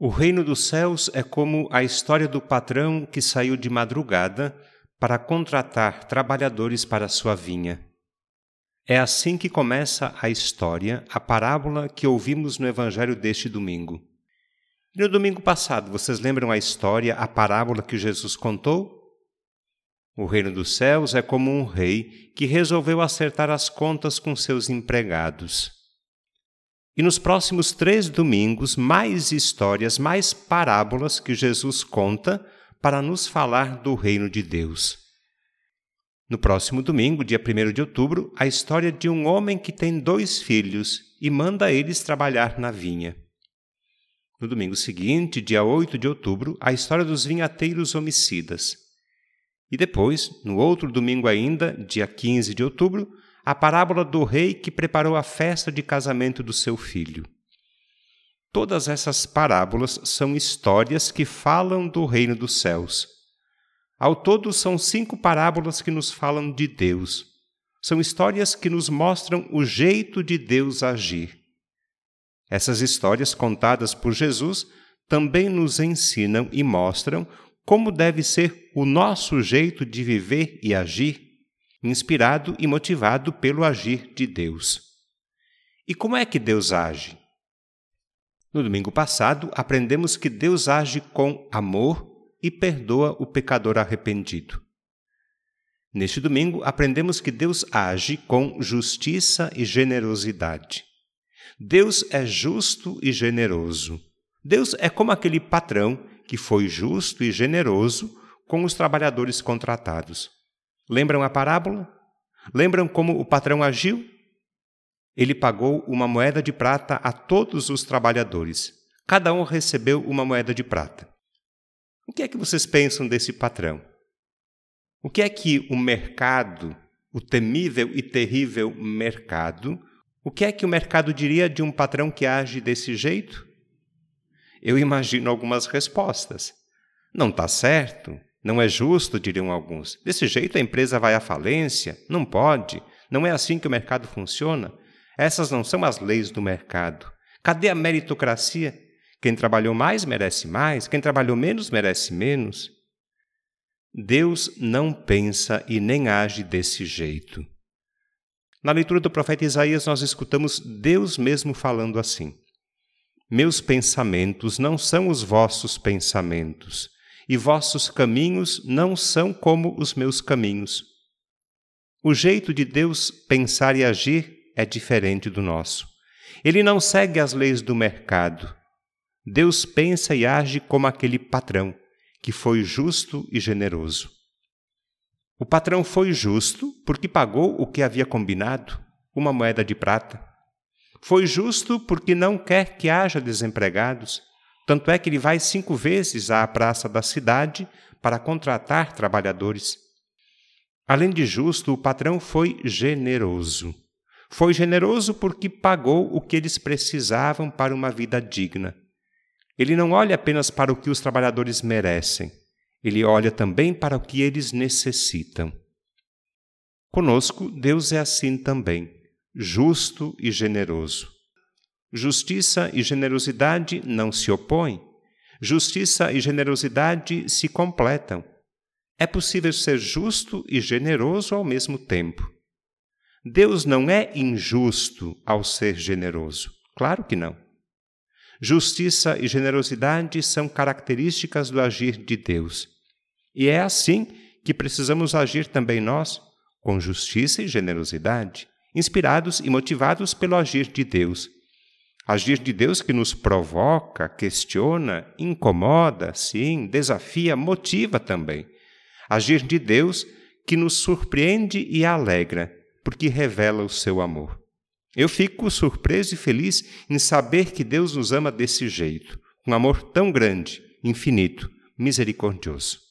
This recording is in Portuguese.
O reino dos céus é como a história do patrão que saiu de madrugada para contratar trabalhadores para sua vinha. É assim que começa a história, a parábola que ouvimos no evangelho deste domingo. E no domingo passado, vocês lembram a história, a parábola que Jesus contou? O reino dos céus é como um rei que resolveu acertar as contas com seus empregados. E nos próximos três domingos, mais histórias, mais parábolas que Jesus conta para nos falar do reino de Deus. No próximo domingo, dia 1 de outubro, a história de um homem que tem dois filhos e manda eles trabalhar na vinha. No domingo seguinte, dia 8 de outubro, a história dos vinhateiros homicidas. E depois, no outro domingo ainda, dia 15 de outubro, a parábola do rei que preparou a festa de casamento do seu filho. Todas essas parábolas são histórias que falam do reino dos céus. Ao todo, são cinco parábolas que nos falam de Deus. São histórias que nos mostram o jeito de Deus agir. Essas histórias contadas por Jesus também nos ensinam e mostram como deve ser o nosso jeito de viver e agir inspirado e motivado pelo agir de Deus. E como é que Deus age? No domingo passado, aprendemos que Deus age com amor e perdoa o pecador arrependido. Neste domingo, aprendemos que Deus age com justiça e generosidade. Deus é justo e generoso. Deus é como aquele patrão que foi justo e generoso com os trabalhadores contratados. Lembram a parábola? Lembram como o patrão agiu? Ele pagou uma moeda de prata a todos os trabalhadores. Cada um recebeu uma moeda de prata. O que é que vocês pensam desse patrão? O que é que o mercado, o temível e terrível mercado, o que é que o mercado diria de um patrão que age desse jeito? Eu imagino algumas respostas. Não está certo, não é justo, diriam alguns. Desse jeito a empresa vai à falência? Não pode. Não é assim que o mercado funciona. Essas não são as leis do mercado. Cadê a meritocracia? Quem trabalhou mais merece mais, quem trabalhou menos merece menos. Deus não pensa e nem age desse jeito. Na leitura do profeta Isaías, nós escutamos Deus mesmo falando assim: Meus pensamentos não são os vossos pensamentos, e vossos caminhos não são como os meus caminhos. O jeito de Deus pensar e agir é diferente do nosso. Ele não segue as leis do mercado. Deus pensa e age como aquele patrão, que foi justo e generoso. O patrão foi justo porque pagou o que havia combinado, uma moeda de prata. Foi justo porque não quer que haja desempregados, tanto é que ele vai cinco vezes à praça da cidade para contratar trabalhadores. Além de justo, o patrão foi generoso. Foi generoso porque pagou o que eles precisavam para uma vida digna. Ele não olha apenas para o que os trabalhadores merecem, ele olha também para o que eles necessitam. Conosco, Deus é assim também, justo e generoso. Justiça e generosidade não se opõem. Justiça e generosidade se completam. É possível ser justo e generoso ao mesmo tempo. Deus não é injusto ao ser generoso. Claro que não. Justiça e generosidade são características do agir de Deus. E é assim que precisamos agir também nós, com justiça e generosidade, inspirados e motivados pelo agir de Deus Agir de Deus que nos provoca, questiona, incomoda, sim, desafia, motiva também. Agir de Deus que nos surpreende e alegra, porque revela o seu amor. Eu fico surpreso e feliz em saber que Deus nos ama desse jeito, um amor tão grande, infinito, misericordioso.